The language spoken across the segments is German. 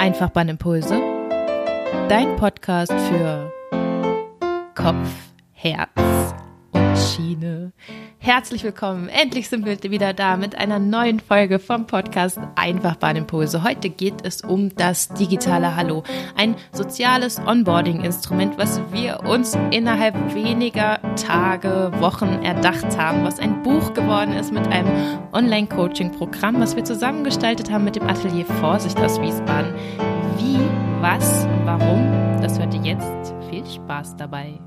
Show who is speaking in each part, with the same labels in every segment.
Speaker 1: Einfachbahnimpulse, dein Podcast für Kopf, Herz und Schiene. Herzlich willkommen. Endlich sind wir wieder da mit einer neuen Folge vom Podcast Einfachbahnimpulse. Heute geht es um das digitale Hallo. Ein soziales Onboarding-Instrument, was wir uns innerhalb weniger Tage, Wochen erdacht haben, was ein Buch geworden ist mit einem Online-Coaching-Programm, was wir zusammengestaltet haben mit dem Atelier Vorsicht aus Wiesbaden. Wie, was, warum, das hört ihr jetzt. Viel Spaß dabei.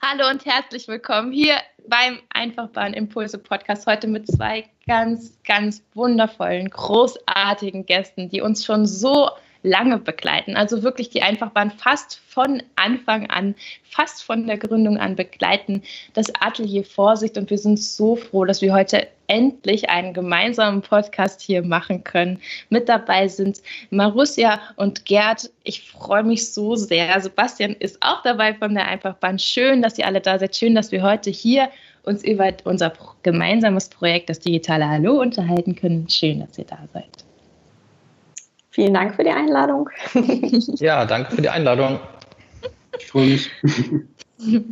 Speaker 1: Hallo und herzlich willkommen hier beim Einfachbahn Impulse Podcast. Heute mit zwei ganz, ganz wundervollen, großartigen Gästen, die uns schon so lange begleiten. Also wirklich die Einfachbahn fast von Anfang an, fast von der Gründung an begleiten. Das Atelier Vorsicht und wir sind so froh, dass wir heute endlich einen gemeinsamen Podcast hier machen können. Mit dabei sind Marussia und Gerd. Ich freue mich so sehr. Sebastian ist auch dabei von der Einfachbahn. Schön, dass ihr alle da seid. Schön, dass wir heute hier uns über unser gemeinsames Projekt, das digitale Hallo, unterhalten können. Schön, dass ihr da seid.
Speaker 2: Vielen Dank für die Einladung.
Speaker 3: ja, danke für die Einladung.
Speaker 4: Ich freue mich.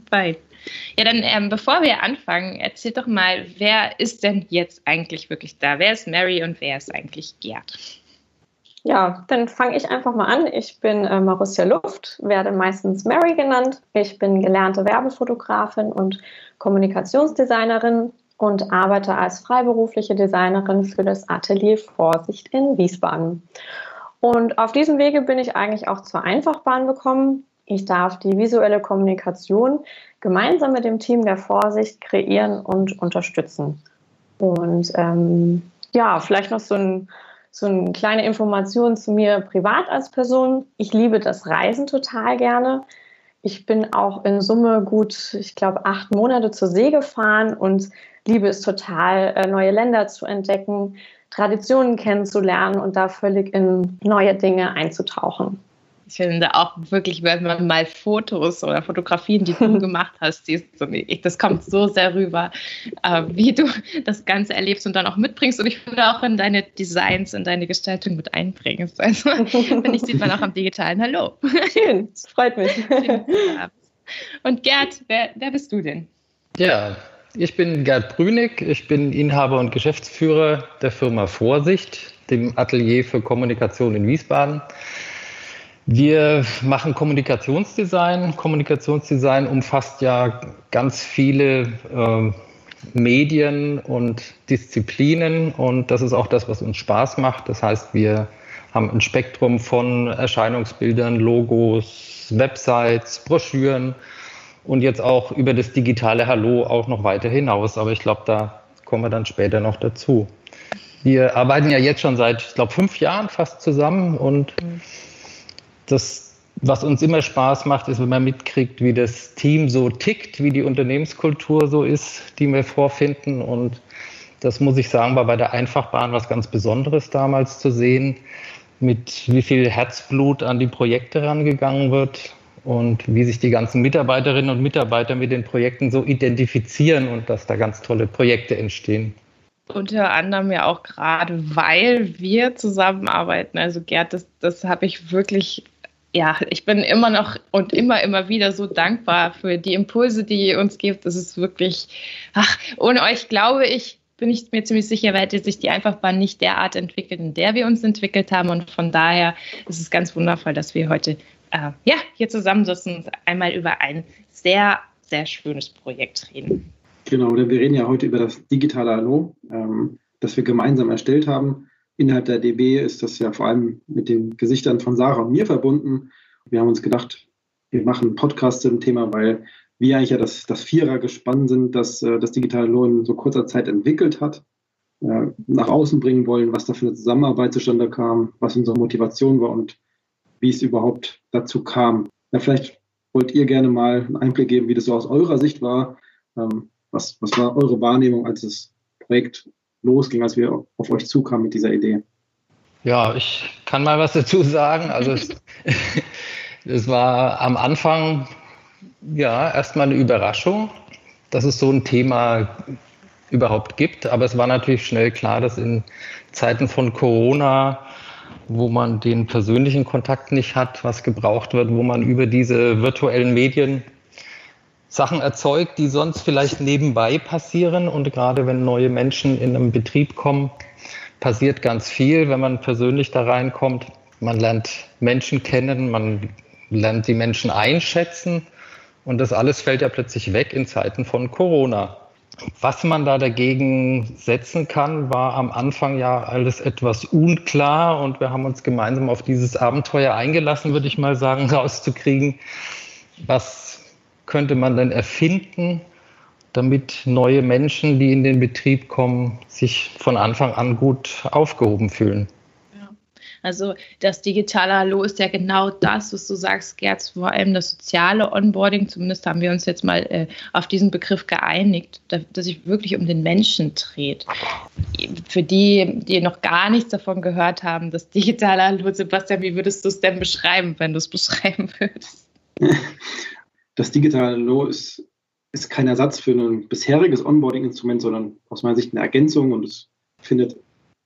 Speaker 1: Fein. Ja, dann ähm, bevor wir anfangen, erzähl doch mal, wer ist denn jetzt eigentlich wirklich da? Wer ist Mary und wer ist eigentlich Gerd?
Speaker 2: Ja, dann fange ich einfach mal an. Ich bin äh, Marussia Luft, werde meistens Mary genannt. Ich bin gelernte Werbefotografin und Kommunikationsdesignerin und arbeite als freiberufliche Designerin für das Atelier Vorsicht in Wiesbaden. Und auf diesem Wege bin ich eigentlich auch zur Einfachbahn gekommen. Ich darf die visuelle Kommunikation gemeinsam mit dem Team der Vorsicht kreieren und unterstützen. Und ähm, ja, vielleicht noch so, ein, so eine kleine Information zu mir privat als Person. Ich liebe das Reisen total gerne. Ich bin auch in Summe gut, ich glaube, acht Monate zur See gefahren und liebe es total, äh, neue Länder zu entdecken, Traditionen kennenzulernen und da völlig in neue Dinge einzutauchen.
Speaker 1: Ich finde auch wirklich, wenn man mal Fotos oder Fotografien, die du gemacht hast, siehst, das kommt so sehr rüber, äh, wie du das Ganze erlebst und dann auch mitbringst und ich würde auch in deine Designs, in deine Gestaltung mit einbringst. Also, finde ich, sieht man auch am digitalen Hallo.
Speaker 2: Schön, das freut mich.
Speaker 1: Und Gerd, wer, wer bist du denn?
Speaker 3: Ja, ich bin Gerd Brünig, ich bin Inhaber und Geschäftsführer der Firma Vorsicht, dem Atelier für Kommunikation in Wiesbaden. Wir machen Kommunikationsdesign. Kommunikationsdesign umfasst ja ganz viele äh, Medien und Disziplinen und das ist auch das, was uns Spaß macht. Das heißt, wir haben ein Spektrum von Erscheinungsbildern, Logos, Websites, Broschüren und jetzt auch über das digitale Hallo auch noch weiter hinaus. Aber ich glaube, da kommen wir dann später noch dazu. Wir arbeiten ja jetzt schon seit, ich glaube, fünf Jahren fast zusammen und das, was uns immer Spaß macht, ist, wenn man mitkriegt, wie das Team so tickt, wie die Unternehmenskultur so ist, die wir vorfinden. Und das muss ich sagen, war bei der Einfachbahn was ganz Besonderes damals zu sehen, mit wie viel Herzblut an die Projekte rangegangen wird und wie sich die ganzen Mitarbeiterinnen und Mitarbeiter mit den Projekten so identifizieren und dass da ganz tolle Projekte entstehen.
Speaker 1: Unter anderem ja auch gerade, weil wir zusammenarbeiten. Also Gerd, das, das habe ich wirklich, ja, ich bin immer noch und immer, immer wieder so dankbar für die Impulse, die ihr uns gibt. Das ist wirklich, ach, ohne euch glaube ich, bin ich mir ziemlich sicher, hätte sich die Einfachbahn nicht derart entwickelt, in der wir uns entwickelt haben. Und von daher ist es ganz wundervoll, dass wir heute äh, ja, hier zusammensitzen und einmal über ein sehr, sehr schönes Projekt reden.
Speaker 4: Genau, denn wir reden ja heute über das digitale Hallo, ähm, das wir gemeinsam erstellt haben. Innerhalb der DB ist das ja vor allem mit den Gesichtern von Sarah und mir verbunden. Wir haben uns gedacht, wir machen einen Podcast zum Thema, weil wir eigentlich ja das, das Vierer-Gespann sind, das äh, das digitale Hallo in so kurzer Zeit entwickelt hat, äh, nach außen bringen wollen, was da für eine Zusammenarbeit zustande kam, was unsere Motivation war und wie es überhaupt dazu kam. Ja, vielleicht wollt ihr gerne mal einen Einblick geben, wie das so aus eurer Sicht war. Ähm, was, was war eure Wahrnehmung, als das Projekt losging, als wir auf euch zukamen mit dieser Idee?
Speaker 3: Ja, ich kann mal was dazu sagen. Also es, es war am Anfang ja erstmal eine Überraschung, dass es so ein Thema überhaupt gibt. Aber es war natürlich schnell klar, dass in Zeiten von Corona wo man den persönlichen Kontakt nicht hat, was gebraucht wird, wo man über diese virtuellen Medien Sachen erzeugt, die sonst vielleicht nebenbei passieren. Und gerade wenn neue Menschen in einem Betrieb kommen, passiert ganz viel, wenn man persönlich da reinkommt. Man lernt Menschen kennen, man lernt die Menschen einschätzen. Und das alles fällt ja plötzlich weg in Zeiten von Corona. Was man da dagegen setzen kann, war am Anfang ja alles etwas unklar und wir haben uns gemeinsam auf dieses Abenteuer eingelassen, würde ich mal sagen, rauszukriegen, was könnte man denn erfinden, damit neue Menschen, die in den Betrieb kommen, sich von Anfang an gut aufgehoben fühlen.
Speaker 1: Also das digitale Hallo ist ja genau das, was du sagst, Gerz, vor allem das soziale Onboarding. Zumindest haben wir uns jetzt mal äh, auf diesen Begriff geeinigt, dass, dass sich wirklich um den Menschen dreht. Für die, die noch gar nichts davon gehört haben, das digitale Hallo, Sebastian, wie würdest du es denn beschreiben, wenn du es beschreiben würdest?
Speaker 4: Das digitale Hallo ist, ist kein Ersatz für ein bisheriges Onboarding-Instrument, sondern aus meiner Sicht eine Ergänzung und es findet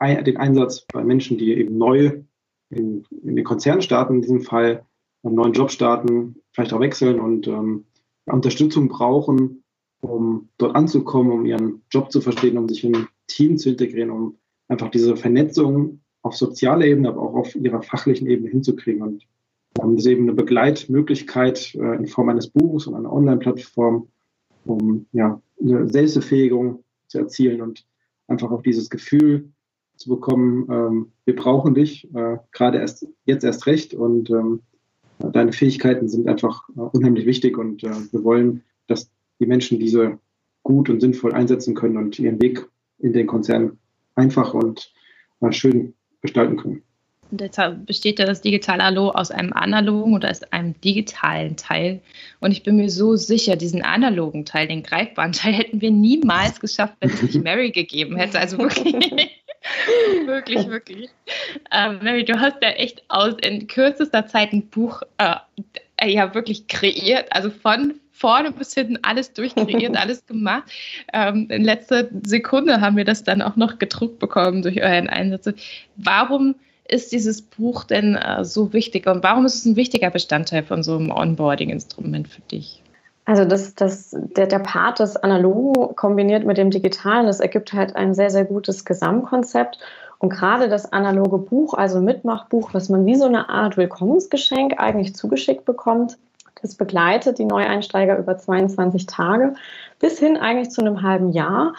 Speaker 4: den Einsatz bei Menschen, die eben neu in, in den Konzern starten, in diesem Fall einen neuen Job starten, vielleicht auch wechseln und ähm, Unterstützung brauchen, um dort anzukommen, um ihren Job zu verstehen, um sich in ein Team zu integrieren, um einfach diese Vernetzung auf sozialer Ebene, aber auch auf ihrer fachlichen Ebene hinzukriegen. Und ähm, das eben eine Begleitmöglichkeit äh, in Form eines Buches und einer Online-Plattform, um ja, eine Selbstbefähigung zu erzielen und einfach auch dieses Gefühl zu bekommen, ähm, wir brauchen dich, äh, gerade erst jetzt erst recht und ähm, deine Fähigkeiten sind einfach äh, unheimlich wichtig und äh, wir wollen, dass die Menschen diese gut und sinnvoll einsetzen können und ihren Weg in den Konzern einfach und äh, schön gestalten können.
Speaker 1: Und deshalb besteht ja das digitale Hallo aus einem analogen oder aus einem digitalen Teil. Und ich bin mir so sicher, diesen analogen Teil, den greifbaren Teil, hätten wir niemals geschafft, wenn es nicht Mary gegeben hätte. Also wirklich. wirklich, wirklich. Ähm, Mary, du hast ja echt aus in kürzester Zeit ein Buch äh, ja wirklich kreiert, also von vorne bis hinten alles durchkreiert, alles gemacht. Ähm, in letzter Sekunde haben wir das dann auch noch gedruckt bekommen durch euren Einsatz. Warum ist dieses Buch denn äh, so wichtig und warum ist es ein wichtiger Bestandteil von so einem Onboarding-Instrument für dich?
Speaker 2: Also das, das, der, der Part des Analogen kombiniert mit dem Digitalen, das ergibt halt ein sehr, sehr gutes Gesamtkonzept. Und gerade das analoge Buch, also Mitmachbuch, was man wie so eine Art Willkommensgeschenk eigentlich zugeschickt bekommt, das begleitet die Neueinsteiger über 22 Tage bis hin eigentlich zu einem halben Jahr.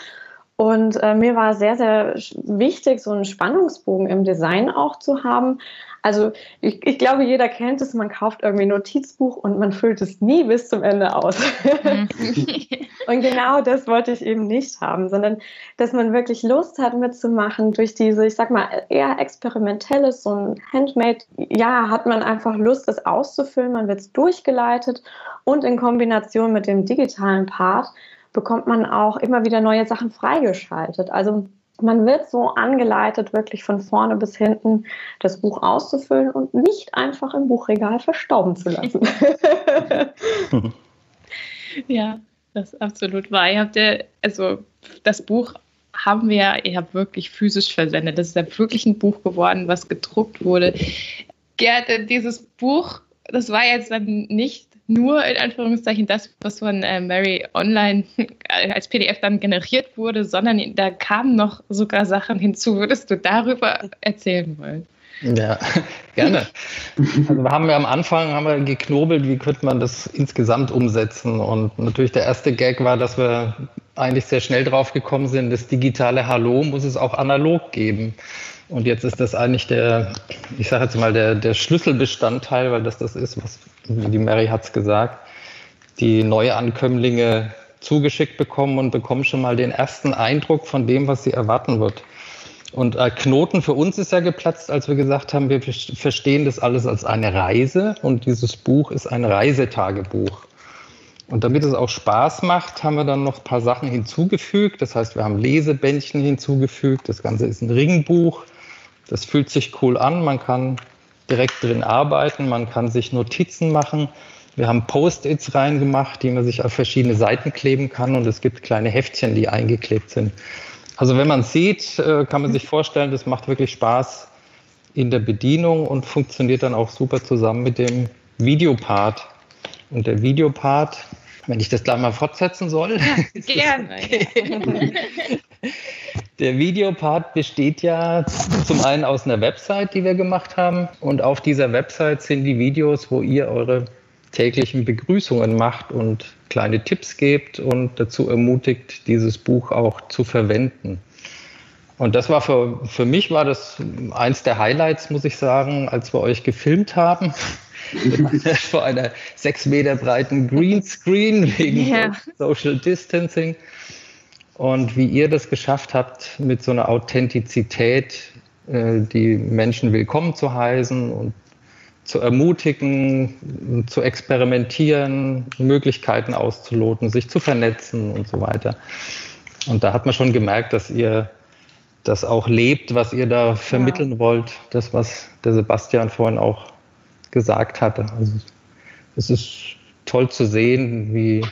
Speaker 2: Und äh, mir war sehr, sehr wichtig, so einen Spannungsbogen im Design auch zu haben. Also ich, ich glaube, jeder kennt es, man kauft irgendwie ein Notizbuch und man füllt es nie bis zum Ende aus. Mhm. und genau das wollte ich eben nicht haben, sondern dass man wirklich Lust hat mitzumachen durch diese, ich sag mal, eher experimentelles, so ein Handmade, ja, hat man einfach Lust, das auszufüllen, man wird es durchgeleitet und in Kombination mit dem digitalen Part bekommt man auch immer wieder neue Sachen freigeschaltet. Also man wird so angeleitet, wirklich von vorne bis hinten das Buch auszufüllen und nicht einfach im Buchregal verstauben zu lassen.
Speaker 1: ja, das ist absolut wahr. Ihr habt ja, also das Buch haben wir ja wirklich physisch versendet. Das ist ja wirklich ein Buch geworden, was gedruckt wurde. Gerd, dieses Buch, das war jetzt dann nicht nur in Anführungszeichen das, was von äh, Mary online als PDF dann generiert wurde, sondern da kamen noch sogar Sachen hinzu. Würdest du darüber erzählen wollen?
Speaker 3: Ja, gerne. Also wir haben ja am Anfang haben wir geknobelt, wie könnte man das insgesamt umsetzen. Und natürlich der erste Gag war, dass wir eigentlich sehr schnell drauf gekommen sind, das digitale Hallo muss es auch analog geben. Und jetzt ist das eigentlich der, ich sage jetzt mal, der, der Schlüsselbestandteil, weil das das ist, was, die Mary hat es gesagt, die neue Ankömmlinge zugeschickt bekommen und bekommen schon mal den ersten Eindruck von dem, was sie erwarten wird. Und äh, Knoten für uns ist ja geplatzt, als wir gesagt haben, wir verstehen das alles als eine Reise und dieses Buch ist ein Reisetagebuch. Und damit es auch Spaß macht, haben wir dann noch ein paar Sachen hinzugefügt. Das heißt, wir haben Lesebändchen hinzugefügt. Das Ganze ist ein Ringbuch. Das fühlt sich cool an. Man kann direkt drin arbeiten. Man kann sich Notizen machen. Wir haben Post-its reingemacht, die man sich auf verschiedene Seiten kleben kann. Und es gibt kleine Heftchen, die eingeklebt sind. Also wenn man sieht, äh, kann man sich vorstellen, das macht wirklich Spaß, in der Bedienung und funktioniert dann auch super zusammen mit dem Videopart. Und der Videopart, wenn ich das gleich mal fortsetzen soll.
Speaker 1: Ja, gerne.
Speaker 3: Der Videopart besteht ja zum einen aus einer Website, die wir gemacht haben. Und auf dieser Website sind die Videos, wo ihr eure täglichen Begrüßungen macht und kleine Tipps gebt und dazu ermutigt, dieses Buch auch zu verwenden. Und das war für, für mich war das eins der Highlights, muss ich sagen, als wir euch gefilmt haben. vor einer sechs Meter breiten Greenscreen wegen ja. Social Distancing. Und wie ihr das geschafft habt, mit so einer Authentizität äh, die Menschen willkommen zu heißen und zu ermutigen, zu experimentieren, Möglichkeiten auszuloten, sich zu vernetzen und so weiter. Und da hat man schon gemerkt, dass ihr das auch lebt, was ihr da vermitteln ja. wollt, das, was der Sebastian vorhin auch gesagt hatte. Also es ist toll zu sehen, wie,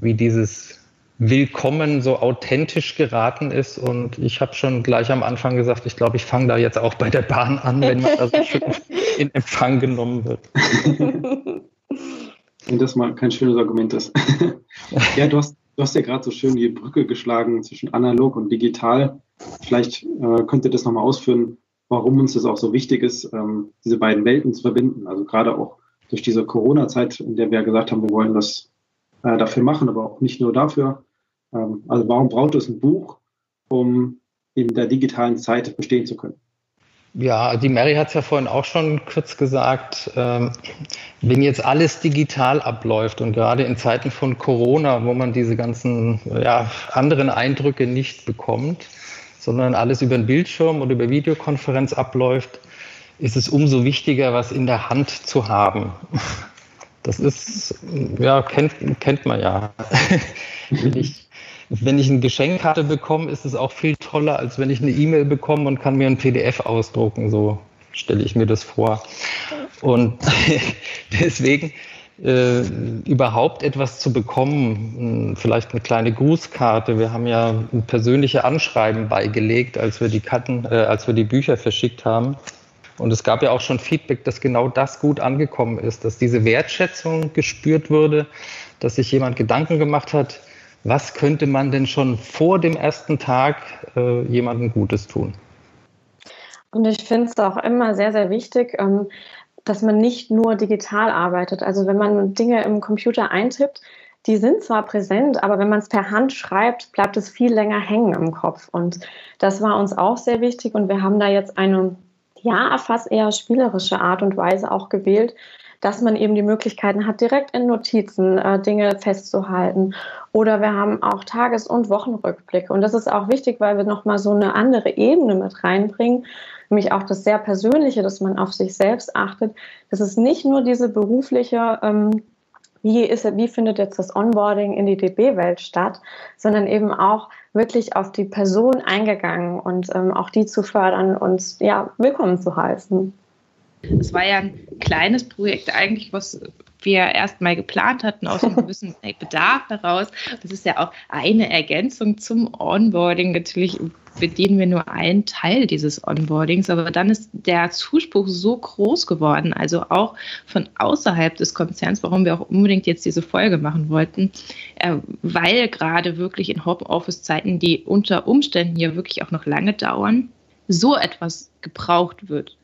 Speaker 3: wie dieses Willkommen so authentisch geraten ist. Und ich habe schon gleich am Anfang gesagt, ich glaube, ich fange da jetzt auch bei der Bahn an, wenn man da so schön in Empfang genommen wird.
Speaker 4: Wenn das mal kein schönes Argument ist. ja, du hast, du hast ja gerade so schön die Brücke geschlagen zwischen analog und digital. Vielleicht äh, könnt ihr das nochmal ausführen, warum uns das auch so wichtig ist, ähm, diese beiden Welten zu verbinden. Also gerade auch durch diese Corona-Zeit, in der wir gesagt haben, wir wollen das äh, dafür machen, aber auch nicht nur dafür. Ähm, also warum braucht es ein Buch, um in der digitalen Zeit bestehen zu können?
Speaker 3: Ja, die Mary hat es ja vorhin auch schon kurz gesagt, ähm, wenn jetzt alles digital abläuft und gerade in Zeiten von Corona, wo man diese ganzen ja, anderen Eindrücke nicht bekommt, sondern alles über den Bildschirm oder über Videokonferenz abläuft, ist es umso wichtiger, was in der Hand zu haben. Das ist, ja, kennt, kennt man ja. wenn, ich, wenn ich eine Geschenkkarte bekomme, ist es auch viel toller, als wenn ich eine E-Mail bekomme und kann mir ein PDF ausdrucken. So stelle ich mir das vor. Und deswegen äh, überhaupt etwas zu bekommen, vielleicht eine kleine Grußkarte. Wir haben ja persönliche Anschreiben beigelegt, als wir die Karten, äh, als wir die Bücher verschickt haben. Und es gab ja auch schon Feedback, dass genau das gut angekommen ist, dass diese Wertschätzung gespürt wurde, dass sich jemand Gedanken gemacht hat, was könnte man denn schon vor dem ersten Tag äh, jemandem Gutes tun?
Speaker 2: Und ich finde es auch immer sehr, sehr wichtig, ähm, dass man nicht nur digital arbeitet. Also wenn man Dinge im Computer eintippt, die sind zwar präsent, aber wenn man es per Hand schreibt, bleibt es viel länger hängen im Kopf. Und das war uns auch sehr wichtig. Und wir haben da jetzt eine, ja, fast eher spielerische Art und Weise auch gewählt, dass man eben die Möglichkeiten hat, direkt in Notizen äh, Dinge festzuhalten. Oder wir haben auch Tages- und Wochenrückblicke. Und das ist auch wichtig, weil wir nochmal so eine andere Ebene mit reinbringen, nämlich auch das sehr Persönliche, dass man auf sich selbst achtet. Das ist nicht nur diese berufliche, ähm, wie, ist, wie findet jetzt das Onboarding in die DB-Welt statt, sondern eben auch wirklich auf die Person eingegangen und ähm, auch die zu fördern und ja, willkommen zu heißen.
Speaker 1: Es war ja ein kleines Projekt eigentlich, was wir erstmal geplant hatten, aus einem gewissen Bedarf heraus. Das ist ja auch eine Ergänzung zum Onboarding. Natürlich bedienen wir nur einen Teil dieses Onboardings, aber dann ist der Zuspruch so groß geworden, also auch von außerhalb des Konzerns, warum wir auch unbedingt jetzt diese Folge machen wollten, äh, weil gerade wirklich in Homeoffice-Zeiten, die unter Umständen hier wirklich auch noch lange dauern, so etwas gebraucht wird.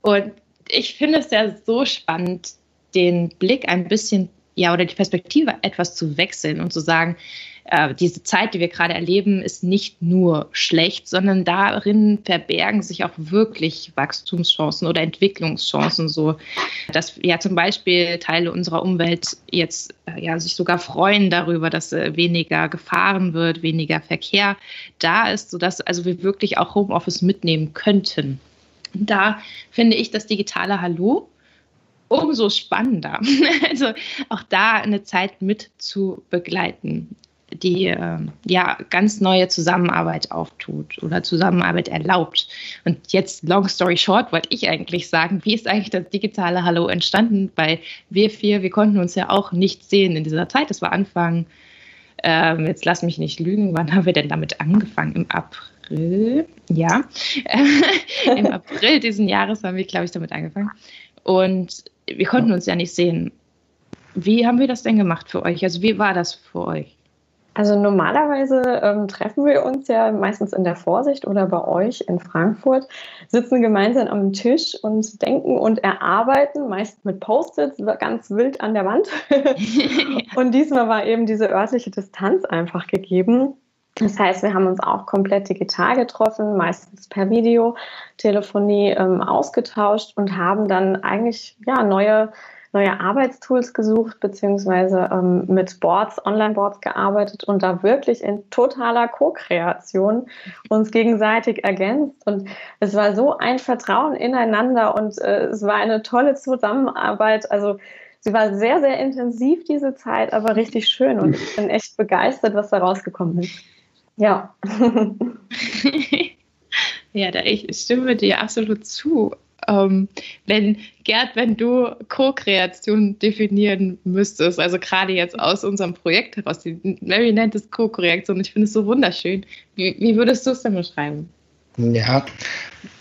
Speaker 1: Und ich finde es ja so spannend, den Blick ein bisschen, ja, oder die Perspektive etwas zu wechseln und zu sagen, äh, diese Zeit, die wir gerade erleben, ist nicht nur schlecht, sondern darin verbergen sich auch wirklich Wachstumschancen oder Entwicklungschancen, so dass ja zum Beispiel Teile unserer Umwelt jetzt äh, ja sich sogar freuen darüber, dass äh, weniger gefahren wird, weniger Verkehr da ist, sodass also wir wirklich auch Homeoffice mitnehmen könnten. Da finde ich das digitale Hallo umso spannender. Also auch da eine Zeit mit zu begleiten, die äh, ja ganz neue Zusammenarbeit auftut oder Zusammenarbeit erlaubt. Und jetzt, long story short, wollte ich eigentlich sagen, wie ist eigentlich das digitale Hallo entstanden? Weil wir vier, wir konnten uns ja auch nicht sehen in dieser Zeit. Das war Anfang, äh, jetzt lass mich nicht lügen, wann haben wir denn damit angefangen? Im April April, ja, im April diesen Jahres haben wir, glaube ich, damit angefangen. Und wir konnten uns ja nicht sehen. Wie haben wir das denn gemacht für euch? Also wie war das für euch?
Speaker 2: Also normalerweise ähm, treffen wir uns ja meistens in der Vorsicht oder bei euch in Frankfurt, sitzen gemeinsam am Tisch und denken und erarbeiten, meist mit Post-its, ganz wild an der Wand. und diesmal war eben diese örtliche Distanz einfach gegeben. Das heißt, wir haben uns auch komplett digital getroffen, meistens per Videotelefonie ähm, ausgetauscht und haben dann eigentlich ja neue neue Arbeitstools gesucht, beziehungsweise ähm, mit Boards, Online-Boards gearbeitet und da wirklich in totaler Co-Kreation uns gegenseitig ergänzt. Und es war so ein Vertrauen ineinander und äh, es war eine tolle Zusammenarbeit. Also sie war sehr, sehr intensiv diese Zeit, aber richtig schön und ich bin echt begeistert, was da rausgekommen ist. Ja.
Speaker 1: ja, da ich stimme dir absolut zu. Ähm, wenn, Gerd, wenn du Co-Kreation definieren müsstest, also gerade jetzt aus unserem Projekt heraus, die Mary nennt es Co-Kreation, ich finde es so wunderschön. Wie, wie würdest du es denn beschreiben?
Speaker 3: Ja,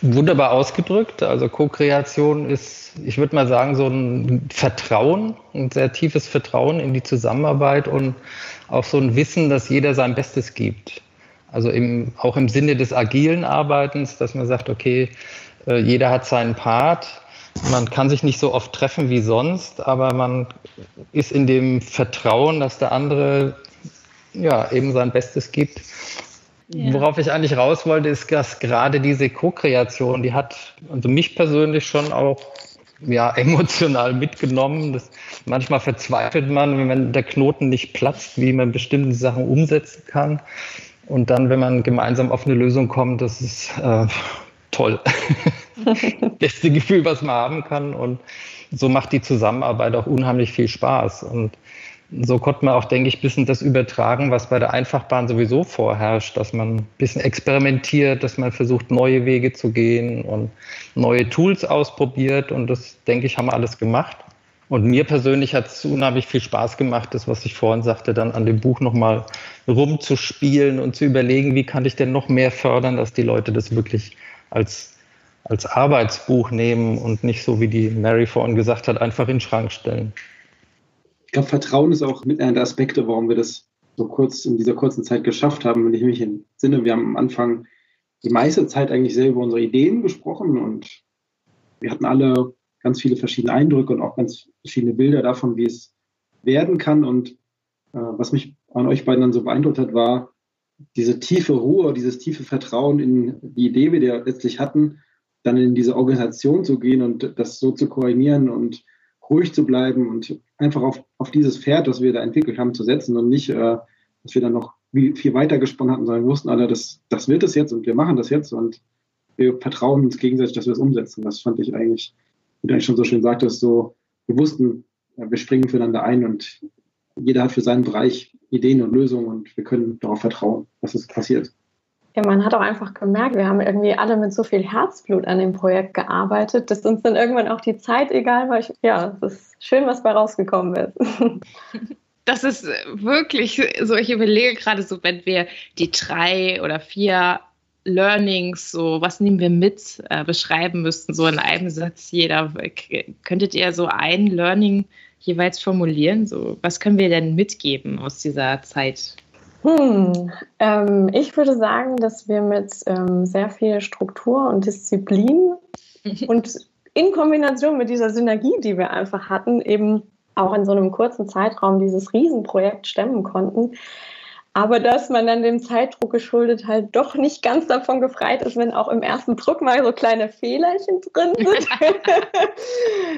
Speaker 3: wunderbar ausgedrückt. Also Co-Kreation ist, ich würde mal sagen, so ein Vertrauen, ein sehr tiefes Vertrauen in die Zusammenarbeit und auch so ein Wissen, dass jeder sein Bestes gibt. Also im, auch im Sinne des agilen Arbeitens, dass man sagt, okay, äh, jeder hat seinen Part. Man kann sich nicht so oft treffen wie sonst, aber man ist in dem Vertrauen, dass der andere ja eben sein Bestes gibt. Ja. Worauf ich eigentlich raus wollte, ist, dass gerade diese Co-Kreation, die hat also mich persönlich schon auch ja, emotional mitgenommen. Das, manchmal verzweifelt man, wenn der Knoten nicht platzt, wie man bestimmte Sachen umsetzen kann. Und dann, wenn man gemeinsam auf eine Lösung kommt, das ist äh, toll. Beste Gefühl, was man haben kann. Und so macht die Zusammenarbeit auch unheimlich viel Spaß. Und so konnte man auch, denke ich, ein bisschen das übertragen, was bei der Einfachbahn sowieso vorherrscht, dass man ein bisschen experimentiert, dass man versucht, neue Wege zu gehen und neue Tools ausprobiert. Und das, denke ich, haben wir alles gemacht. Und mir persönlich hat es unheimlich viel Spaß gemacht, das, was ich vorhin sagte, dann an dem Buch nochmal rumzuspielen und zu überlegen, wie kann ich denn noch mehr fördern, dass die Leute das wirklich als, als Arbeitsbuch nehmen und nicht so, wie die Mary vorhin gesagt hat, einfach in den Schrank stellen.
Speaker 4: Ich glaube, Vertrauen ist auch mit einer der Aspekte, warum wir das so kurz in dieser kurzen Zeit geschafft haben. Wenn ich mich entsinne, wir haben am Anfang die meiste Zeit eigentlich sehr über unsere Ideen gesprochen und wir hatten alle ganz viele verschiedene Eindrücke und auch ganz verschiedene Bilder davon, wie es werden kann. Und äh, was mich an euch beiden dann so beeindruckt hat, war, diese tiefe Ruhe, dieses tiefe Vertrauen in die Idee, die wir letztlich hatten, dann in diese Organisation zu gehen und das so zu koordinieren und ruhig zu bleiben und einfach auf, auf dieses Pferd, das wir da entwickelt haben, zu setzen und nicht, äh, dass wir dann noch viel weiter gesponnen hatten, sondern wussten alle, das, das wird es jetzt und wir machen das jetzt und wir vertrauen uns gegenseitig, dass wir es umsetzen. Das fand ich eigentlich, wie du eigentlich schon so schön sagtest, so, wir wussten, wir springen füreinander ein und jeder hat für seinen Bereich Ideen und Lösungen und wir können darauf vertrauen, dass es passiert.
Speaker 2: Ja, man hat auch einfach gemerkt, wir haben irgendwie alle mit so viel Herzblut an dem Projekt gearbeitet, dass uns dann irgendwann auch die Zeit egal war. Ich, ja, es ist schön, was bei rausgekommen ist.
Speaker 1: Das ist wirklich so, ich überlege gerade so, wenn wir die drei oder vier Learnings, so was nehmen wir mit, äh, beschreiben müssten, so in einem Satz jeder. Könntet ihr so ein Learning jeweils formulieren? So, was können wir denn mitgeben aus dieser Zeit?
Speaker 2: Hm, ähm, ich würde sagen, dass wir mit ähm, sehr viel Struktur und Disziplin und in Kombination mit dieser Synergie, die wir einfach hatten, eben auch in so einem kurzen Zeitraum dieses Riesenprojekt stemmen konnten aber dass man dann dem Zeitdruck geschuldet halt doch nicht ganz davon gefreit ist, wenn auch im ersten Druck mal so kleine Fehlerchen drin sind.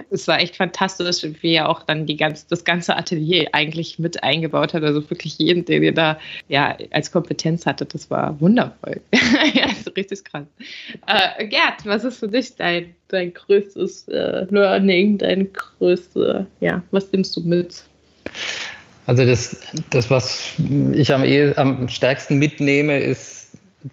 Speaker 1: es war echt fantastisch, wie er auch dann die ganz, das ganze Atelier eigentlich mit eingebaut hat. Also wirklich jeden, den ihr da ja, als Kompetenz hattet, das war wundervoll. ja, ist richtig krass. Äh, Gerd, was ist für dich dein, dein größtes äh, Learning, dein größte, ja, was nimmst du mit?
Speaker 3: Also das, das was ich am, am stärksten mitnehme, ist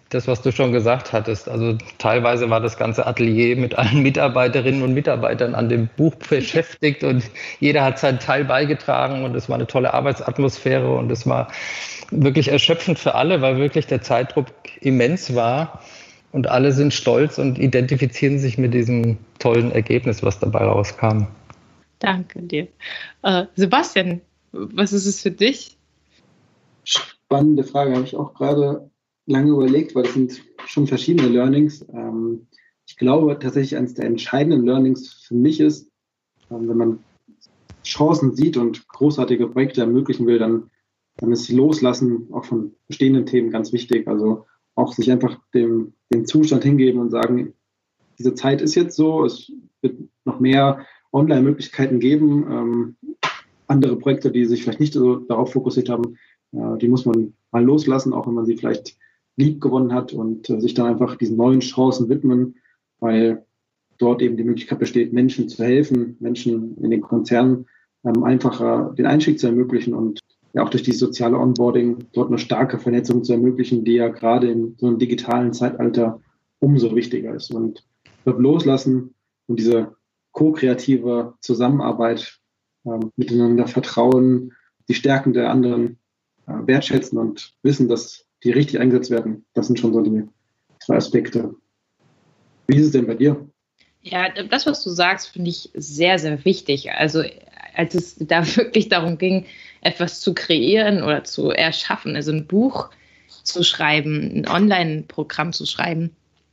Speaker 3: das, was du schon gesagt hattest. Also teilweise war das ganze Atelier mit allen Mitarbeiterinnen und Mitarbeitern an dem Buch beschäftigt und jeder hat seinen Teil beigetragen und es war eine tolle Arbeitsatmosphäre und es war wirklich erschöpfend für alle, weil wirklich der Zeitdruck immens war und alle sind stolz und identifizieren sich mit diesem tollen Ergebnis, was dabei rauskam.
Speaker 1: Danke dir. Äh, Sebastian, was ist es für dich?
Speaker 4: Spannende Frage, habe ich auch gerade lange überlegt, weil es sind schon verschiedene Learnings. Ähm, ich glaube tatsächlich, eines der entscheidenden Learnings für mich ist, ähm, wenn man Chancen sieht und großartige Projekte ermöglichen will, dann, dann ist Loslassen auch von bestehenden Themen ganz wichtig. Also auch sich einfach dem, dem Zustand hingeben und sagen, diese Zeit ist jetzt so, es wird noch mehr Online-Möglichkeiten geben. Andere Projekte, die sich vielleicht nicht so darauf fokussiert haben, äh, die muss man mal loslassen, auch wenn man sie vielleicht lieb gewonnen hat und äh, sich dann einfach diesen neuen Chancen widmen, weil dort eben die Möglichkeit besteht, Menschen zu helfen, Menschen in den Konzernen ähm, einfacher den Einstieg zu ermöglichen und ja auch durch die soziale Onboarding dort eine starke Vernetzung zu ermöglichen, die ja gerade in so einem digitalen Zeitalter umso wichtiger ist. Und ich loslassen und diese ko-kreative Zusammenarbeit miteinander vertrauen, die Stärken der anderen äh, wertschätzen und wissen, dass die richtig eingesetzt werden. Das sind schon so die zwei Aspekte. Wie ist es denn bei dir?
Speaker 1: Ja, das, was du sagst, finde ich sehr, sehr wichtig. Also als es da wirklich darum ging, etwas zu kreieren oder zu erschaffen, also ein Buch zu schreiben, ein Online-Programm zu schreiben,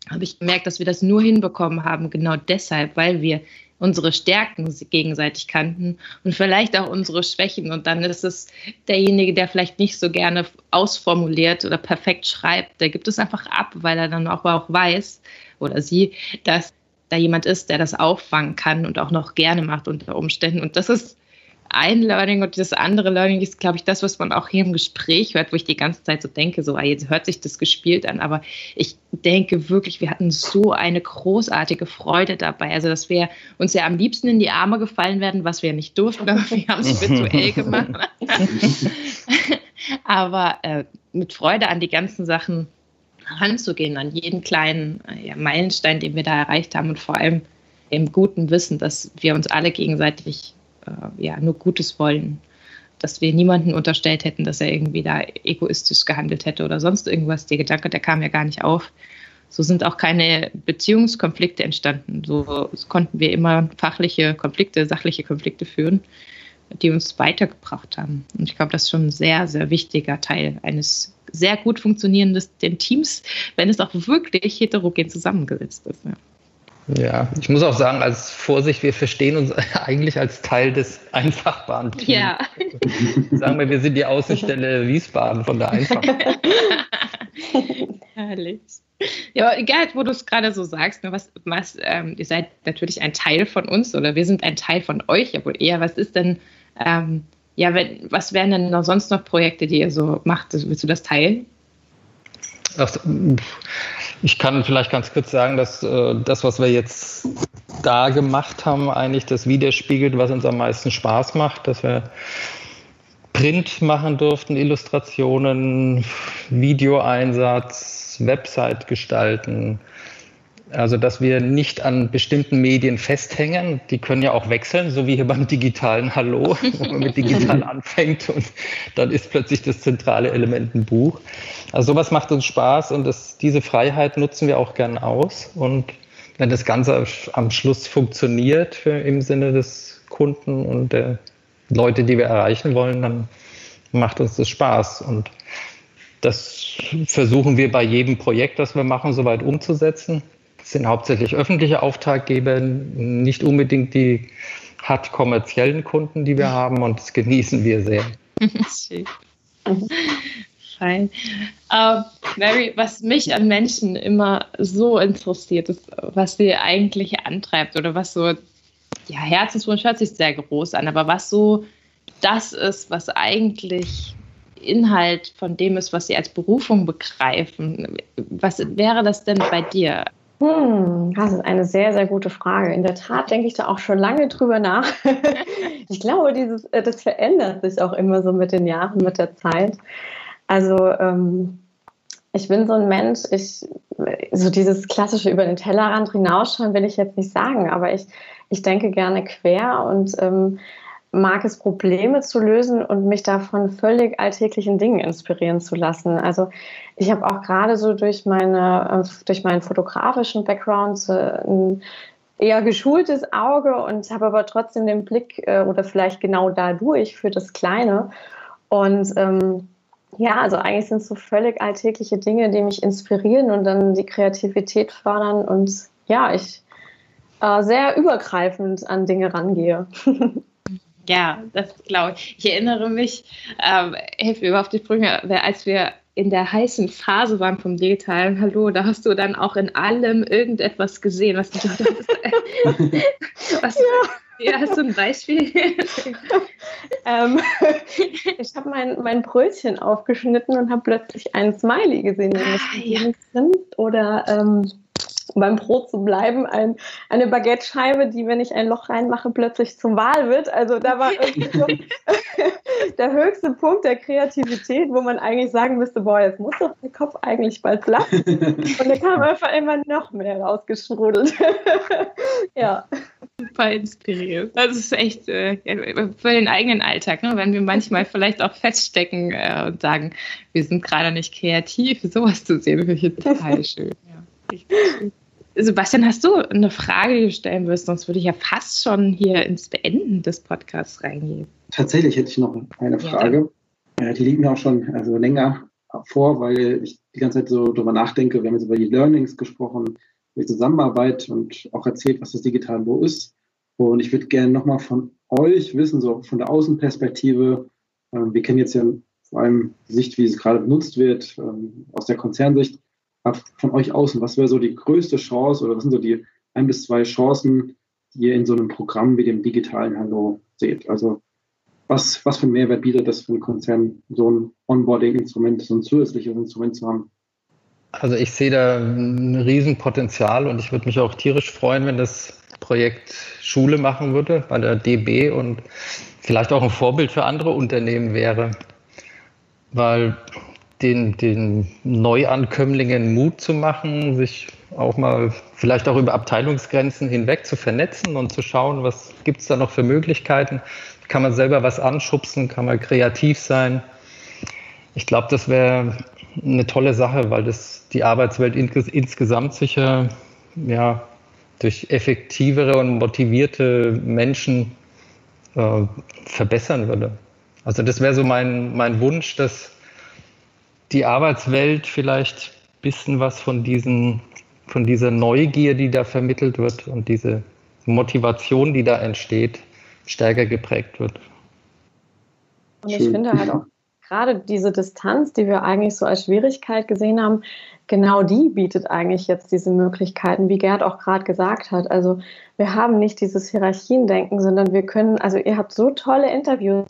Speaker 1: habe ich gemerkt, dass wir das nur hinbekommen haben, genau deshalb, weil wir unsere Stärken gegenseitig kannten und vielleicht auch unsere Schwächen. Und dann ist es derjenige, der vielleicht nicht so gerne ausformuliert oder perfekt schreibt, der gibt es einfach ab, weil er dann auch, auch weiß oder sie, dass da jemand ist, der das auffangen kann und auch noch gerne macht unter Umständen. Und das ist ein Learning und das andere Learning ist, glaube ich, das, was man auch hier im Gespräch hört, wo ich die ganze Zeit so denke, so, ah, jetzt hört sich das gespielt an, aber ich denke wirklich, wir hatten so eine großartige Freude dabei. Also, dass wir uns ja am liebsten in die Arme gefallen werden, was wir nicht durften, aber wir haben es virtuell gemacht. aber äh, mit Freude an die ganzen Sachen ranzugehen, an jeden kleinen ja, Meilenstein, den wir da erreicht haben und vor allem im guten Wissen, dass wir uns alle gegenseitig ja, nur Gutes wollen. Dass wir niemanden unterstellt hätten, dass er irgendwie da egoistisch gehandelt hätte oder sonst irgendwas. Der Gedanke, der kam ja gar nicht auf. So sind auch keine Beziehungskonflikte entstanden. So konnten wir immer fachliche Konflikte, sachliche Konflikte führen, die uns weitergebracht haben. Und ich glaube, das ist schon ein sehr, sehr wichtiger Teil eines sehr gut funktionierenden Teams, wenn es auch wirklich heterogen zusammengesetzt ist. Ja.
Speaker 3: Ja, ich muss auch sagen, als Vorsicht, wir verstehen uns eigentlich als Teil des Einfachbahn-Teams. Ja. Sagen wir, wir sind die Außenstelle Wiesbaden von der Einfachbahn.
Speaker 1: Herrlich. Ja, egal, wo du es gerade so sagst, ne, was, was ähm, ihr seid natürlich ein Teil von uns oder wir sind ein Teil von euch, ja wohl eher, was ist denn, ähm, ja, wenn, was wären denn noch sonst noch Projekte, die ihr so macht? Willst du das teilen?
Speaker 3: Ach, ich kann vielleicht ganz kurz sagen, dass äh, das, was wir jetzt da gemacht haben, eigentlich das widerspiegelt, was uns am meisten Spaß macht, dass wir Print machen durften, Illustrationen, Videoeinsatz, Website gestalten, also, dass wir nicht an bestimmten Medien festhängen. Die können ja auch wechseln, so wie hier beim digitalen Hallo, wo man mit digital anfängt und dann ist plötzlich das zentrale Element ein Buch. Also sowas macht uns Spaß und das, diese Freiheit nutzen wir auch gern aus. Und wenn das Ganze am Schluss funktioniert für, im Sinne des Kunden und der Leute, die wir erreichen wollen, dann macht uns das Spaß. Und das versuchen wir bei jedem Projekt, das wir machen, soweit umzusetzen sind hauptsächlich öffentliche Auftraggeber, nicht unbedingt die hart kommerziellen Kunden, die wir haben und das genießen wir sehr. Schön.
Speaker 1: Fein. Uh, Mary, was mich an Menschen immer so interessiert, ist, was sie eigentlich antreibt oder was so, ja, Herzenswunsch hört sich sehr groß an, aber was so das ist, was eigentlich Inhalt von dem ist, was sie als Berufung begreifen. Was wäre das denn bei dir?
Speaker 2: Hm, das ist eine sehr, sehr gute Frage. In der Tat denke ich da auch schon lange drüber nach. ich glaube, dieses, äh, das verändert sich auch immer so mit den Jahren, mit der Zeit. Also ähm, ich bin so ein Mensch, ich, so dieses klassische über den Tellerrand hinausschauen will ich jetzt nicht sagen, aber ich, ich denke gerne quer und ähm, mag es, Probleme zu lösen und mich davon völlig alltäglichen Dingen inspirieren zu lassen. Also ich habe auch gerade so durch meine, äh, durch meinen fotografischen Background ein eher geschultes Auge und habe aber trotzdem den Blick äh, oder vielleicht genau dadurch für das Kleine. Und ähm, ja, also eigentlich sind es so völlig alltägliche Dinge, die mich inspirieren und dann die Kreativität fördern und ja, ich äh, sehr übergreifend an Dinge rangehe.
Speaker 1: Ja, das glaube ich. Ich erinnere mich, ähm, hilf mir auf die Sprünge, als wir in der heißen Phase waren vom digitalen Hallo, da hast du dann auch in allem irgendetwas gesehen, was du dachtest. was, ja. ja. hast du ein Beispiel?
Speaker 2: ähm, ich habe mein, mein Brötchen aufgeschnitten und habe plötzlich einen Smiley gesehen, der ah, ja. oder ähm, um beim Brot zu bleiben, ein, eine Baguette-Scheibe, die, wenn ich ein Loch reinmache, plötzlich zum Wal wird. Also da war irgendwie so der höchste Punkt der Kreativität, wo man eigentlich sagen müsste, boah, jetzt muss doch der Kopf eigentlich bald platzen. Und da kam einfach immer noch mehr rausgeschrudelt. ja.
Speaker 1: Super inspirierend. Das ist echt äh, für den eigenen Alltag, ne? wenn wir manchmal vielleicht auch feststecken äh, und sagen, wir sind gerade nicht kreativ, sowas zu sehen, finde ich total schön. Sebastian, hast du eine Frage, die du stellen willst? Sonst würde ich ja fast schon hier ins Beenden des Podcasts reingehen.
Speaker 4: Tatsächlich hätte ich noch eine Frage. Ja. Die liegt mir auch schon also länger vor, weil ich die ganze Zeit so darüber nachdenke. Wir haben jetzt über die Learnings gesprochen, über die Zusammenarbeit und auch erzählt, was das Digital Wo ist. Und ich würde gerne nochmal von euch wissen, so von der Außenperspektive. Ähm, wir kennen jetzt ja vor allem die Sicht, wie es gerade benutzt wird, ähm, aus der Konzernsicht von euch außen, was wäre so die größte Chance oder was sind so die ein bis zwei Chancen, die ihr in so einem Programm wie dem digitalen Hallo seht? Also was, was für einen Mehrwert bietet das für einen Konzern, so ein Onboarding-Instrument, so ein zusätzliches Instrument zu haben?
Speaker 3: Also ich sehe da ein Riesenpotenzial und ich würde mich auch tierisch freuen, wenn das Projekt Schule machen würde bei der DB und vielleicht auch ein Vorbild für andere Unternehmen wäre. Weil den, den Neuankömmlingen Mut zu machen, sich auch mal vielleicht auch über Abteilungsgrenzen hinweg zu vernetzen und zu schauen, was gibt es da noch für Möglichkeiten. Kann man selber was anschubsen, kann man kreativ sein. Ich glaube, das wäre eine tolle Sache, weil das die Arbeitswelt insgesamt sicher ja, durch effektivere und motivierte Menschen äh, verbessern würde. Also das wäre so mein, mein Wunsch, dass die Arbeitswelt vielleicht ein bisschen was von, diesen, von dieser Neugier, die da vermittelt wird und diese Motivation, die da entsteht, stärker geprägt wird.
Speaker 2: Und ich finde halt auch gerade diese Distanz, die wir eigentlich so als Schwierigkeit gesehen haben, genau die bietet eigentlich jetzt diese Möglichkeiten, wie Gerd auch gerade gesagt hat. Also wir haben nicht dieses Hierarchiendenken, sondern wir können, also ihr habt so tolle Interviews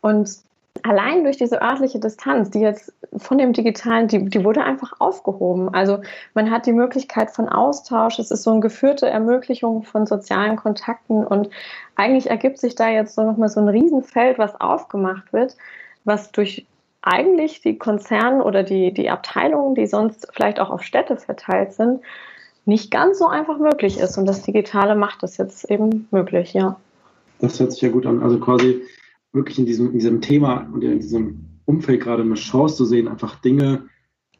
Speaker 2: und allein durch diese örtliche Distanz, die jetzt von dem Digitalen, die, die wurde einfach aufgehoben. Also man hat die Möglichkeit von Austausch, es ist so eine geführte Ermöglichung von sozialen Kontakten und eigentlich ergibt sich da jetzt so nochmal so ein Riesenfeld, was aufgemacht wird, was durch eigentlich die Konzerne oder die, die Abteilungen, die sonst vielleicht auch auf Städte verteilt sind, nicht ganz so einfach möglich ist. Und das Digitale macht das jetzt eben möglich, ja.
Speaker 4: Das hört sich ja gut an. Also quasi wirklich in diesem, in diesem Thema und in diesem Umfeld gerade eine Chance zu sehen, einfach Dinge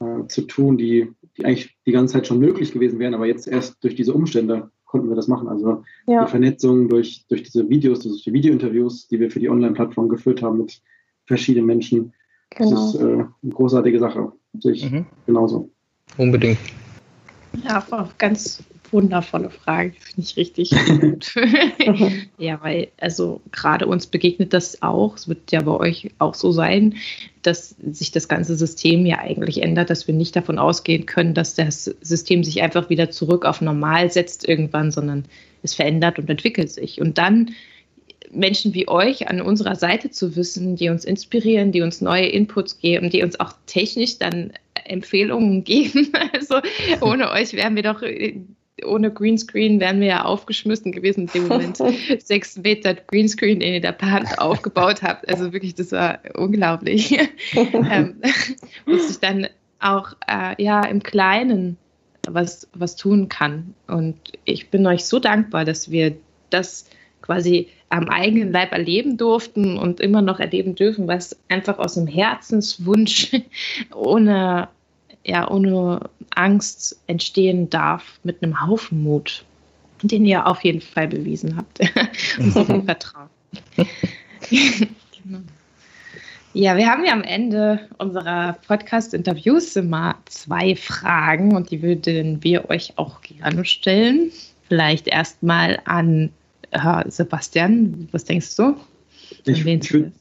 Speaker 4: äh, zu tun, die, die eigentlich die ganze Zeit schon möglich gewesen wären, aber jetzt erst durch diese Umstände konnten wir das machen. Also ja. die Vernetzung durch, durch diese Videos, durch die Videointerviews, die wir für die Online-Plattform geführt haben mit verschiedenen Menschen. Genau. Das ist äh, eine großartige Sache. Sehe ich mhm. genauso.
Speaker 3: Unbedingt.
Speaker 1: Ja, ganz wundervolle Frage, finde ich richtig gut. ja, weil, also gerade uns begegnet das auch, es wird ja bei euch auch so sein, dass sich das ganze System ja eigentlich ändert, dass wir nicht davon ausgehen können, dass das System sich einfach wieder zurück auf normal setzt irgendwann, sondern es verändert und entwickelt sich. Und dann Menschen wie euch an unserer Seite zu wissen, die uns inspirieren, die uns neue Inputs geben, die uns auch technisch dann Empfehlungen geben. Also ohne euch wären wir doch ohne Greenscreen wären wir ja aufgeschmissen gewesen in dem Moment. Sechs Meter Greenscreen, den ihr da per Hand aufgebaut habt. Also wirklich, das war unglaublich. ähm, muss ich dann auch äh, ja im Kleinen was, was tun kann. Und ich bin euch so dankbar, dass wir das quasi am eigenen Leib erleben durften und immer noch erleben dürfen, was einfach aus dem Herzenswunsch ohne, ja, ohne Angst entstehen darf, mit einem Haufen Mut, den ihr auf jeden Fall bewiesen habt und so viel Vertrauen. genau. Ja, wir haben ja am Ende unserer Podcast-Interviews immer zwei Fragen und die würden wir euch auch gerne stellen. Vielleicht erstmal an äh, Sebastian. Was denkst du?
Speaker 4: Ich, ich würde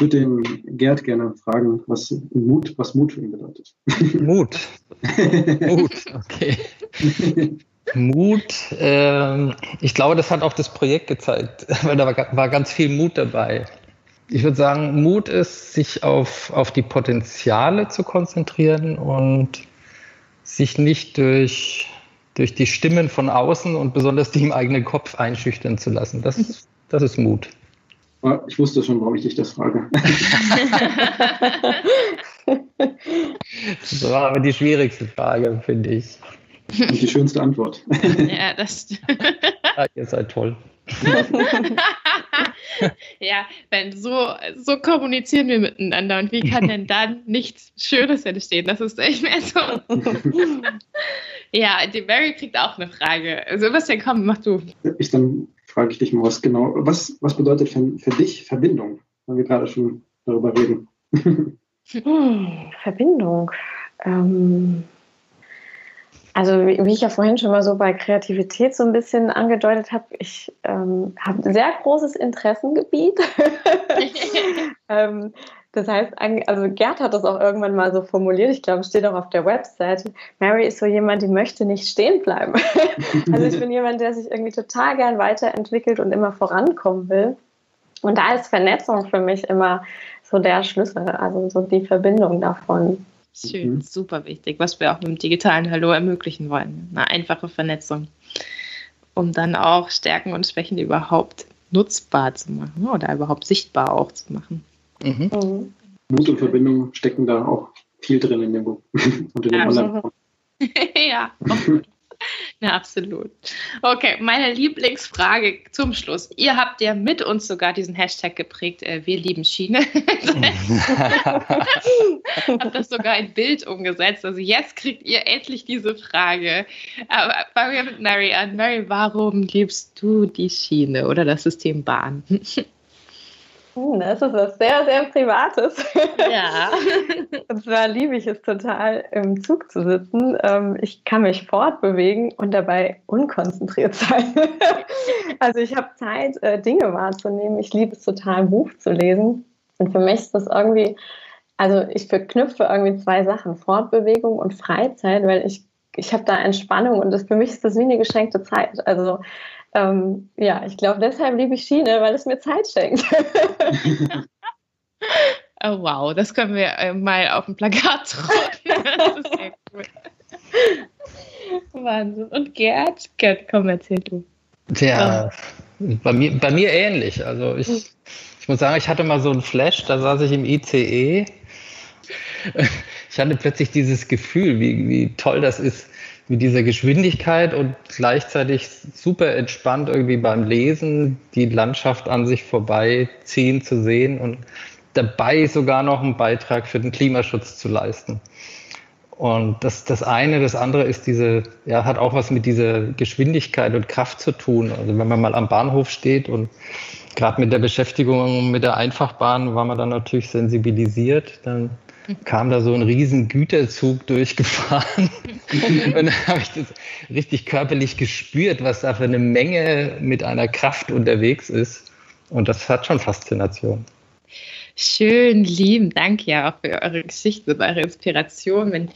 Speaker 4: würd den Gerd gerne fragen, was Mut, was Mut für ihn bedeutet.
Speaker 3: Mut. Mut, okay. Mut, äh, ich glaube, das hat auch das Projekt gezeigt, weil da war, war ganz viel Mut dabei. Ich würde sagen, Mut ist, sich auf, auf die Potenziale zu konzentrieren und sich nicht durch, durch die Stimmen von außen und besonders die im eigenen Kopf einschüchtern zu lassen. Das, das ist Mut.
Speaker 4: Ich wusste schon, warum ich dich das frage.
Speaker 3: das war aber die schwierigste Frage, finde ich.
Speaker 4: Und die schönste Antwort.
Speaker 1: ja, das.
Speaker 3: ja, ihr seid toll.
Speaker 1: ja, wenn so, so kommunizieren wir miteinander und wie kann denn dann nichts Schönes entstehen? Das ist echt mehr so. ja, die Mary kriegt auch eine Frage. Sebastian, komm, mach du.
Speaker 4: Ich dann frage ich dich mal was genau. Was, was bedeutet für, für dich Verbindung, wenn wir gerade schon darüber reden?
Speaker 2: hm, Verbindung. Ähm also wie, ich ja vorhin schon mal so bei Kreativität so ein bisschen angedeutet habe, ich ähm, habe ein sehr großes Interessengebiet. ähm, das heißt, also Gerd hat das auch irgendwann mal so formuliert, ich glaube, es steht auch auf der Website. Mary ist so jemand, die möchte nicht stehen bleiben. also ich bin jemand, der sich irgendwie total gern weiterentwickelt und immer vorankommen will. Und da ist Vernetzung für mich immer so der Schlüssel, also so die Verbindung davon.
Speaker 1: Schön, mhm. super wichtig, was wir auch mit dem digitalen Hallo ermöglichen wollen. Eine einfache Vernetzung, um dann auch Stärken und Schwächen überhaupt nutzbar zu machen oder überhaupt sichtbar auch zu machen.
Speaker 4: Mhm. Mhm. Mut und Verbindung stecken da auch viel drin in dem Buch und in dem
Speaker 1: Online. ja, Ja, absolut. Okay, meine Lieblingsfrage zum Schluss. Ihr habt ja mit uns sogar diesen Hashtag geprägt, äh, wir lieben Schiene. habt das sogar in Bild umgesetzt. Also jetzt kriegt ihr endlich diese Frage. Aber fangen wir mit Mary an. Mary, warum liebst du die Schiene oder das System Bahn?
Speaker 2: Hm, das ist was sehr, sehr Privates. Ja. und zwar liebe ich es total, im Zug zu sitzen. Ähm, ich kann mich fortbewegen und dabei unkonzentriert sein. also ich habe Zeit, äh, Dinge wahrzunehmen. Ich liebe es total, ein Buch zu lesen. Und für mich ist das irgendwie, also ich verknüpfe irgendwie zwei Sachen, Fortbewegung und Freizeit, weil ich, ich habe da Entspannung und das, für mich ist das wie eine geschenkte Zeit. Also ähm, ja, ich glaube, deshalb liebe ich Schiene, weil es mir Zeit schenkt.
Speaker 1: oh, wow, das können wir äh, mal auf dem Plakat drucken. Das ist sehr cool. Wahnsinn. Und Gerd? Gerd, komm, erzähl du.
Speaker 3: Tja, oh. bei, mir, bei mir ähnlich. Also ich, ich muss sagen, ich hatte mal so einen Flash, da saß ich im ICE. Ich hatte plötzlich dieses Gefühl, wie, wie toll das ist, mit dieser Geschwindigkeit und gleichzeitig super entspannt irgendwie beim Lesen die Landschaft an sich vorbeiziehen zu sehen und dabei sogar noch einen Beitrag für den Klimaschutz zu leisten. Und das, das eine, das andere ist diese, ja, hat auch was mit dieser Geschwindigkeit und Kraft zu tun. Also wenn man mal am Bahnhof steht und gerade mit der Beschäftigung mit der Einfachbahn war man dann natürlich sensibilisiert, dann kam da so ein riesen Güterzug durchgefahren. und dann habe ich das richtig körperlich gespürt, was da für eine Menge mit einer Kraft unterwegs ist. Und das hat schon Faszination.
Speaker 1: Schön, lieben Dank ja auch für eure Geschichte und eure Inspiration. Wenn,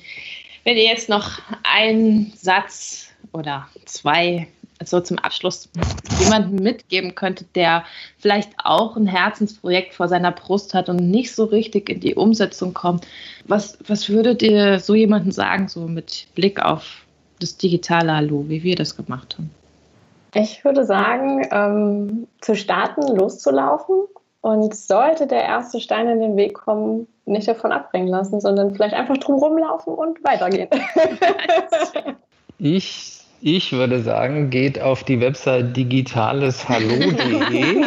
Speaker 1: wenn ihr jetzt noch einen Satz oder zwei so zum Abschluss jemanden mitgeben könnte, der vielleicht auch ein Herzensprojekt vor seiner Brust hat und nicht so richtig in die Umsetzung kommt, was, was würdet ihr so jemandem sagen, so mit Blick auf das digitale Hallo, wie wir das gemacht haben?
Speaker 2: Ich würde sagen, ähm, zu starten, loszulaufen und sollte der erste Stein in den Weg kommen, nicht davon abbringen lassen, sondern vielleicht einfach drum rumlaufen und weitergehen.
Speaker 3: ich Ich würde sagen, geht auf die Website digitaleshallo.de,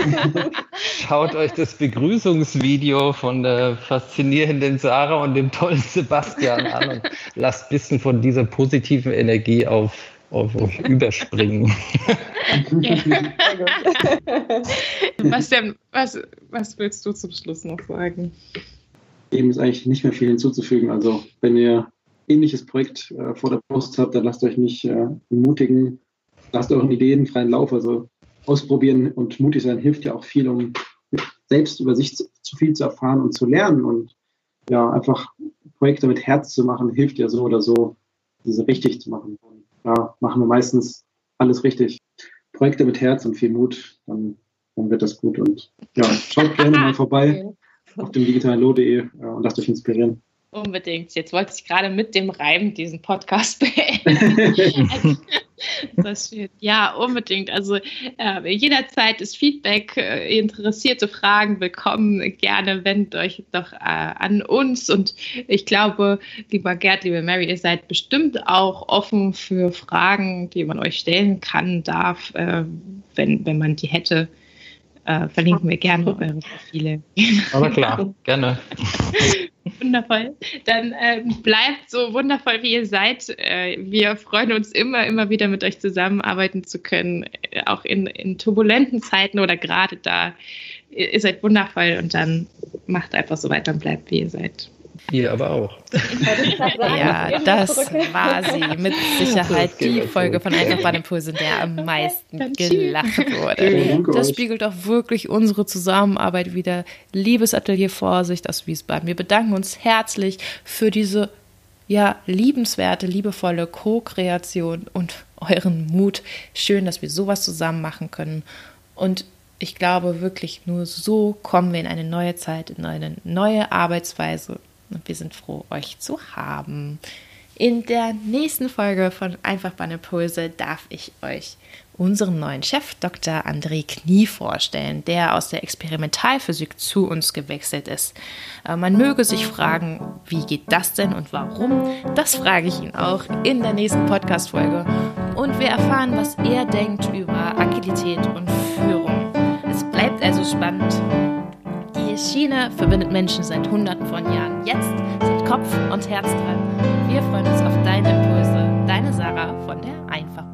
Speaker 3: schaut euch das Begrüßungsvideo von der faszinierenden Sarah und dem tollen Sebastian an und lasst ein bisschen von dieser positiven Energie auf, auf euch überspringen.
Speaker 1: Sebastian, was, was willst du zum Schluss noch sagen?
Speaker 4: Dem ist eigentlich nicht mehr viel hinzuzufügen. Also, wenn ihr ähnliches Projekt äh, vor der Brust habt, dann lasst euch nicht äh, entmutigen, lasst euren Ideen freien Lauf. Also ausprobieren und mutig sein hilft ja auch viel, um selbst über sich zu, zu viel zu erfahren und zu lernen. Und ja, einfach Projekte mit Herz zu machen, hilft ja so oder so, diese richtig zu machen. Und ja, machen wir meistens alles richtig. Projekte mit Herz und viel Mut, dann, dann wird das gut. Und ja, schaut gerne mal vorbei auf dem digitalen.de äh, und lasst euch inspirieren.
Speaker 1: Unbedingt. Jetzt wollte ich gerade mit dem Reim diesen Podcast beenden. das wird, ja, unbedingt. Also äh, jederzeit ist Feedback, äh, interessierte Fragen willkommen. Gerne wendet euch doch äh, an uns. Und ich glaube, lieber Gerd, liebe Mary, ihr seid bestimmt auch offen für Fragen, die man euch stellen kann, darf, äh, wenn, wenn man die hätte. Äh, verlinken wir gerne eure Profile.
Speaker 3: Aber klar, gerne.
Speaker 1: Wundervoll. Dann äh, bleibt so wundervoll, wie ihr seid. Äh, wir freuen uns immer, immer wieder mit euch zusammenarbeiten zu können, äh, auch in, in turbulenten Zeiten oder gerade da. Ihr, ihr seid wundervoll und dann macht einfach so weiter und bleibt, wie ihr seid.
Speaker 3: Ihr aber auch.
Speaker 5: ja, das war sie. Mit Sicherheit die Folge von Einfach bei Impulse, der am meisten gelacht wurde. Das spiegelt auch wirklich unsere Zusammenarbeit wieder. Liebes Atelier Vorsicht aus Wiesbaden. Wir bedanken uns herzlich für diese ja, liebenswerte, liebevolle Co-Kreation und euren Mut. Schön, dass wir sowas zusammen machen können. Und ich glaube wirklich, nur so kommen wir in eine neue Zeit, in eine neue Arbeitsweise, und wir sind froh, euch zu haben. In der nächsten Folge von Einfach Impulse darf ich euch unseren neuen Chef Dr. André Knie vorstellen, der aus der Experimentalphysik zu uns gewechselt ist. Äh, man möge sich fragen, wie geht das denn und warum? Das frage ich ihn auch in der nächsten Podcast-Folge. Und wir erfahren, was er denkt über Agilität und Führung. Es bleibt also spannend. Die Schiene verbindet Menschen seit Hunderten von Jahren. Jetzt sind Kopf und Herz dran. Wir freuen uns auf deine Impulse. Deine Sarah von der Einfach.